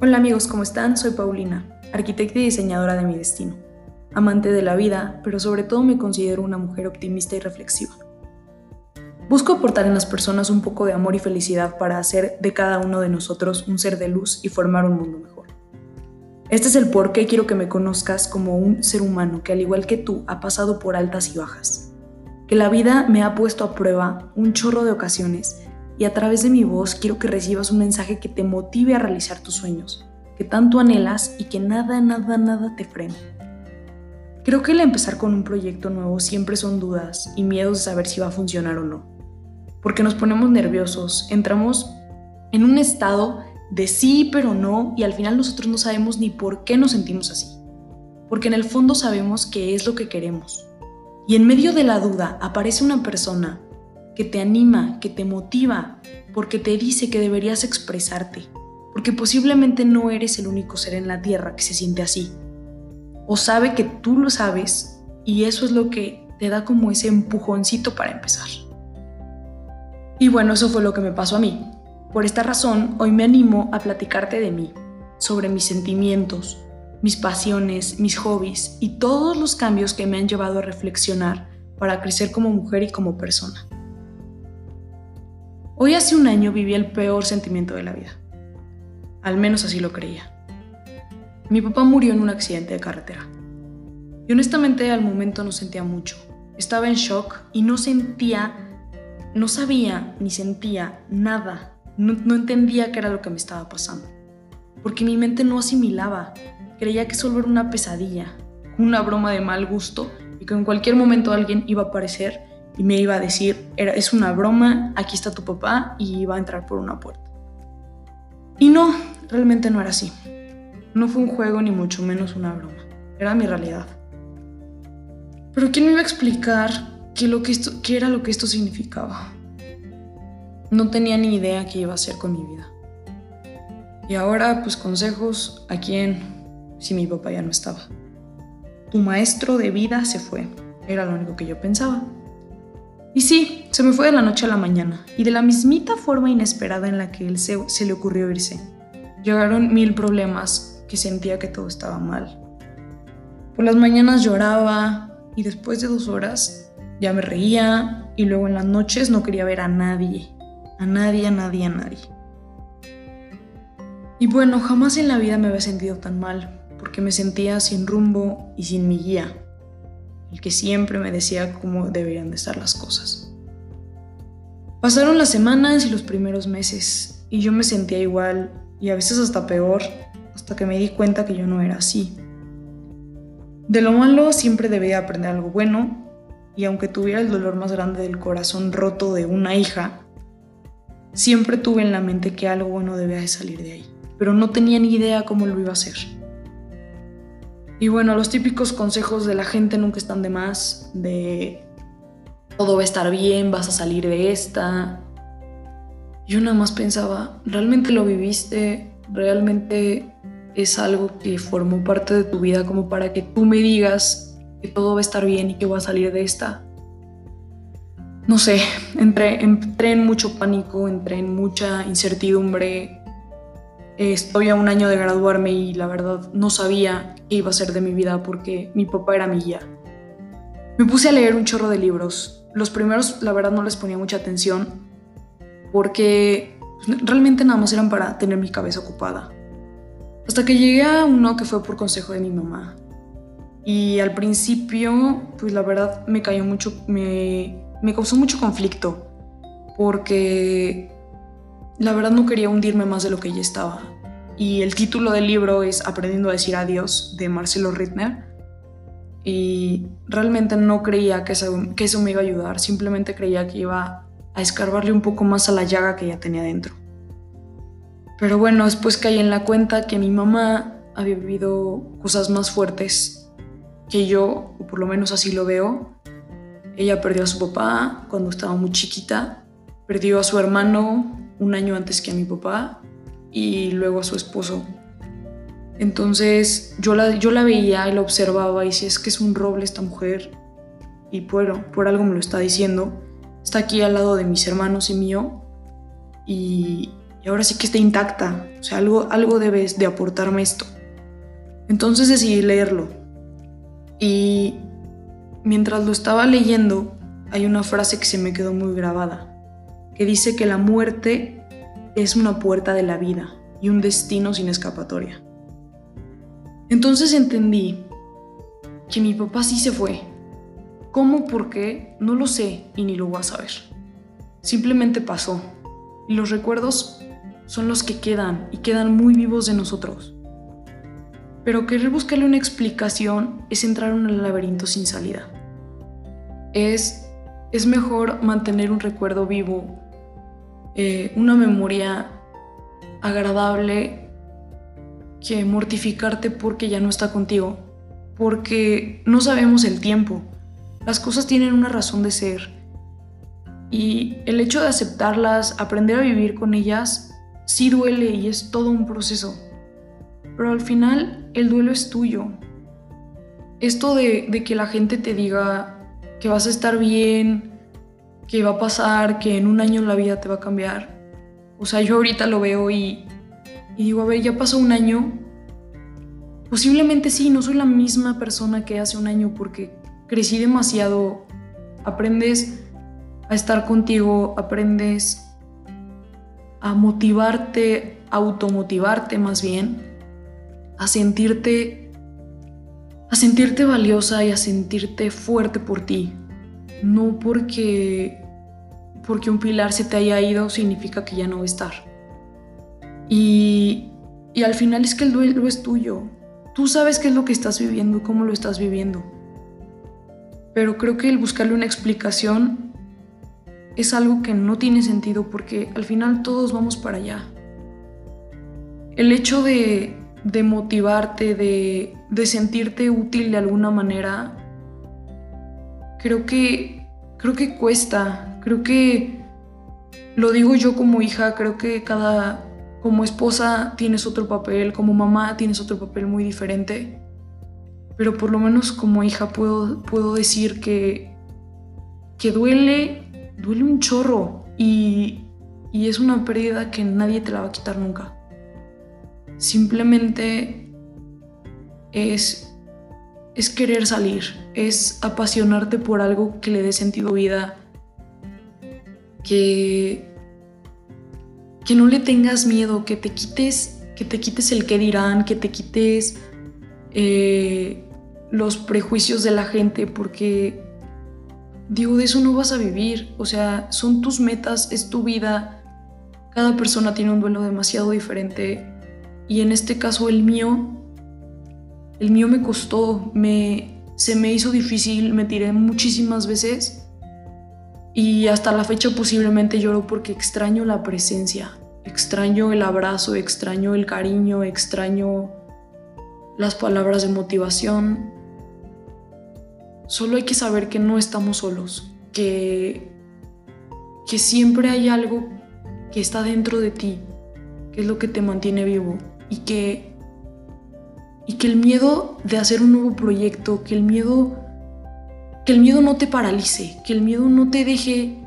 Hola amigos, ¿cómo están? Soy Paulina, arquitecta y diseñadora de mi destino, amante de la vida, pero sobre todo me considero una mujer optimista y reflexiva. Busco aportar en las personas un poco de amor y felicidad para hacer de cada uno de nosotros un ser de luz y formar un mundo mejor. Este es el por qué quiero que me conozcas como un ser humano que al igual que tú ha pasado por altas y bajas, que la vida me ha puesto a prueba un chorro de ocasiones y a través de mi voz quiero que recibas un mensaje que te motive a realizar tus sueños, que tanto anhelas y que nada, nada, nada te frene. Creo que el empezar con un proyecto nuevo siempre son dudas y miedos de saber si va a funcionar o no, porque nos ponemos nerviosos, entramos en un estado de sí pero no y al final nosotros no sabemos ni por qué nos sentimos así, porque en el fondo sabemos que es lo que queremos. Y en medio de la duda aparece una persona que te anima, que te motiva, porque te dice que deberías expresarte, porque posiblemente no eres el único ser en la Tierra que se siente así, o sabe que tú lo sabes y eso es lo que te da como ese empujoncito para empezar. Y bueno, eso fue lo que me pasó a mí. Por esta razón, hoy me animo a platicarte de mí, sobre mis sentimientos, mis pasiones, mis hobbies y todos los cambios que me han llevado a reflexionar para crecer como mujer y como persona. Hoy hace un año viví el peor sentimiento de la vida. Al menos así lo creía. Mi papá murió en un accidente de carretera. Y honestamente al momento no sentía mucho. Estaba en shock y no sentía, no sabía ni sentía nada. No, no entendía qué era lo que me estaba pasando. Porque mi mente no asimilaba. Creía que solo era una pesadilla, una broma de mal gusto y que en cualquier momento alguien iba a aparecer y me iba a decir, es una broma, aquí está tu papá y iba a entrar por una puerta. Y no, realmente no era así. No fue un juego ni mucho menos una broma. Era mi realidad. Pero ¿quién me iba a explicar qué, lo que esto, qué era lo que esto significaba? No tenía ni idea qué iba a hacer con mi vida. Y ahora, pues consejos a quién si mi papá ya no estaba. Tu maestro de vida se fue. Era lo único que yo pensaba. Y sí, se me fue de la noche a la mañana, y de la mismita forma inesperada en la que él se, se le ocurrió irse. Llegaron mil problemas que sentía que todo estaba mal. Por las mañanas lloraba y después de dos horas ya me reía y luego en las noches no quería ver a nadie, a nadie, a nadie, a nadie. Y bueno, jamás en la vida me había sentido tan mal, porque me sentía sin rumbo y sin mi guía el que siempre me decía cómo deberían de estar las cosas. Pasaron las semanas y los primeros meses y yo me sentía igual y a veces hasta peor hasta que me di cuenta que yo no era así. De lo malo siempre debía aprender algo bueno y aunque tuviera el dolor más grande del corazón roto de una hija, siempre tuve en la mente que algo bueno debía de salir de ahí, pero no tenía ni idea cómo lo iba a hacer. Y bueno, los típicos consejos de la gente nunca están de más, de todo va a estar bien, vas a salir de esta. Yo nada más pensaba, ¿realmente lo viviste? ¿Realmente es algo que formó parte de tu vida como para que tú me digas que todo va a estar bien y que voy a salir de esta? No sé, entré, entré en mucho pánico, entré en mucha incertidumbre, Estoy a un año de graduarme y la verdad no sabía qué iba a ser de mi vida porque mi papá era mi guía. Me puse a leer un chorro de libros. Los primeros, la verdad, no les ponía mucha atención porque pues, realmente nada más eran para tener mi cabeza ocupada. Hasta que llegué a uno que fue por consejo de mi mamá. Y al principio, pues la verdad me cayó mucho, me, me causó mucho conflicto porque la verdad no quería hundirme más de lo que ya estaba. Y el título del libro es Aprendiendo a decir adiós de Marcelo Rittner. Y realmente no creía que eso, que eso me iba a ayudar, simplemente creía que iba a escarbarle un poco más a la llaga que ya tenía dentro. Pero bueno, después caí en la cuenta que mi mamá había vivido cosas más fuertes que yo, o por lo menos así lo veo. Ella perdió a su papá cuando estaba muy chiquita, perdió a su hermano un año antes que a mi papá y luego a su esposo. Entonces yo la, yo la veía y la observaba y si es que es un roble esta mujer y bueno, por algo me lo está diciendo. Está aquí al lado de mis hermanos y mío y, y ahora sí que está intacta, o sea, algo, algo debes de aportarme esto. Entonces decidí leerlo y mientras lo estaba leyendo hay una frase que se me quedó muy grabada, que dice que la muerte es una puerta de la vida y un destino sin escapatoria. Entonces entendí que mi papá sí se fue. ¿Cómo? ¿Por qué? No lo sé y ni lo voy a saber. Simplemente pasó. Y los recuerdos son los que quedan y quedan muy vivos de nosotros. Pero querer buscarle una explicación es entrar en un laberinto sin salida. Es, es mejor mantener un recuerdo vivo, eh, una memoria agradable, que mortificarte porque ya no está contigo porque no sabemos el tiempo. Las cosas tienen una razón de ser. Y el hecho de aceptarlas, aprender a vivir con ellas, sí duele y es todo un proceso. Pero al final el duelo es tuyo. Esto de, que la gente te diga que vas a estar bien, que va a pasar, que en un año la vida te va a cambiar. O sea, yo ahorita lo veo y, digo, a ver, ya pasó un año Posiblemente sí, no soy la misma persona que hace un año porque crecí demasiado. Aprendes a estar contigo, aprendes a motivarte, a automotivarte más bien, a sentirte a sentirte valiosa y a sentirte fuerte por ti. No porque porque un pilar se te haya ido significa que ya no va a estar. Y, y al final es que el duelo es tuyo. Tú sabes qué es lo que estás viviendo, cómo lo estás viviendo. Pero creo que el buscarle una explicación es algo que no tiene sentido porque al final todos vamos para allá. El hecho de, motivarte, de, de sentirte útil de alguna manera, creo que, creo que cuesta. Creo que, lo digo yo como hija, creo que cada, como esposa tienes otro papel, como mamá tienes otro papel muy diferente, pero por lo menos como hija puedo, puedo decir que, que duele, duele un chorro y, y es una pérdida que nadie te la va a quitar nunca. Simplemente es, es querer salir, es apasionarte por algo que le dé sentido vida, que que no le tengas miedo, que te quites, que te quites el que dirán, que te quites eh, los prejuicios de la gente, porque digo, de eso no vas a vivir. O sea, son tus metas, es tu vida. Cada persona tiene un duelo demasiado diferente. Y en este caso el mío, el mío me costó, me, se me hizo difícil, me tiré muchísimas veces y hasta la fecha posiblemente lloro porque extraño la presencia, extraño el abrazo, extraño el cariño, extraño las palabras de motivación. Solo hay que saber que no estamos solos, que, que siempre hay algo que está dentro de ti, que es lo que te mantiene vivo y que, y que el miedo de hacer un nuevo proyecto, que el miedo que el miedo no te paralice, que el miedo no te deje,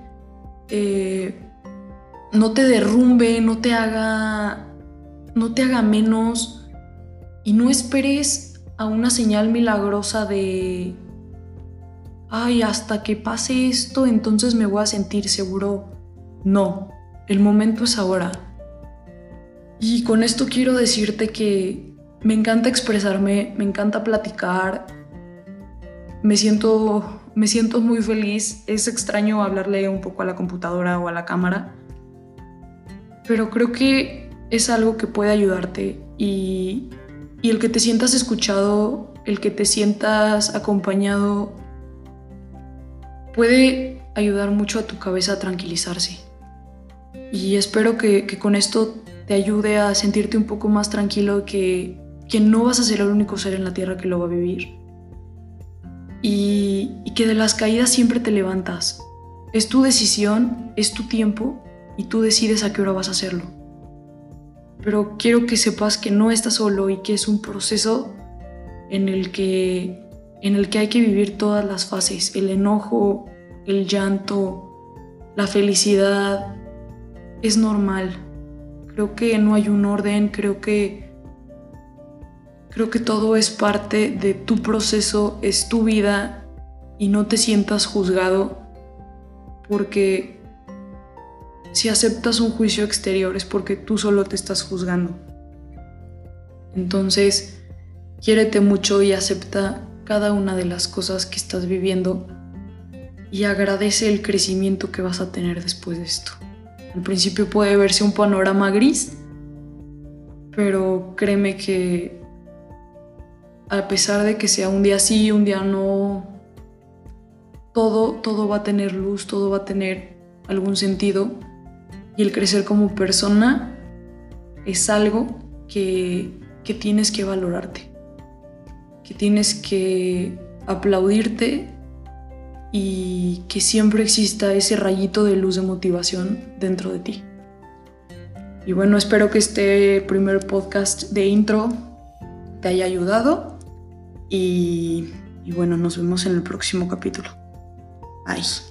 eh, no te derrumbe, no te haga, no te haga menos y no esperes a una señal milagrosa de, ay, hasta que pase esto, entonces me voy a sentir seguro. No, el momento es ahora. Y con esto quiero decirte que me encanta expresarme, me encanta platicar, me siento, me siento muy feliz. Es extraño hablarle un poco a la computadora o a la cámara, pero creo que es algo que puede ayudarte y, y el que te sientas escuchado, el que te sientas acompañado, puede ayudar mucho a tu cabeza a tranquilizarse. Y espero que, que con esto te ayude a sentirte un poco más tranquilo que, que no vas a ser el único ser en la Tierra que lo va a vivir y, que de las caídas siempre te levantas. Es tu decisión, es tu tiempo y tú decides a qué hora vas a hacerlo. Pero quiero que sepas que no estás solo y que es un proceso en el que, en el que hay que vivir todas las fases, el enojo, el llanto, la felicidad. Es normal. Creo que no hay un orden, creo que creo que todo es parte de tu proceso, es tu vida y no te sientas juzgado porque si aceptas un juicio exterior es porque tú solo te estás juzgando. Entonces, quiérete mucho y acepta cada una de las cosas que estás viviendo y agradece el crecimiento que vas a tener después de esto. Al principio puede verse un panorama gris, pero créeme que a pesar de que sea un día sí, un día no, todo, todo va a tener luz, todo va a tener algún sentido y el crecer como persona es algo que, que tienes que valorarte, que tienes que aplaudirte y que siempre exista ese rayito de luz de motivación dentro de ti. Y bueno, espero que este primer podcast de intro te haya ayudado y, bueno, nos vemos en el próximo capítulo. Bye.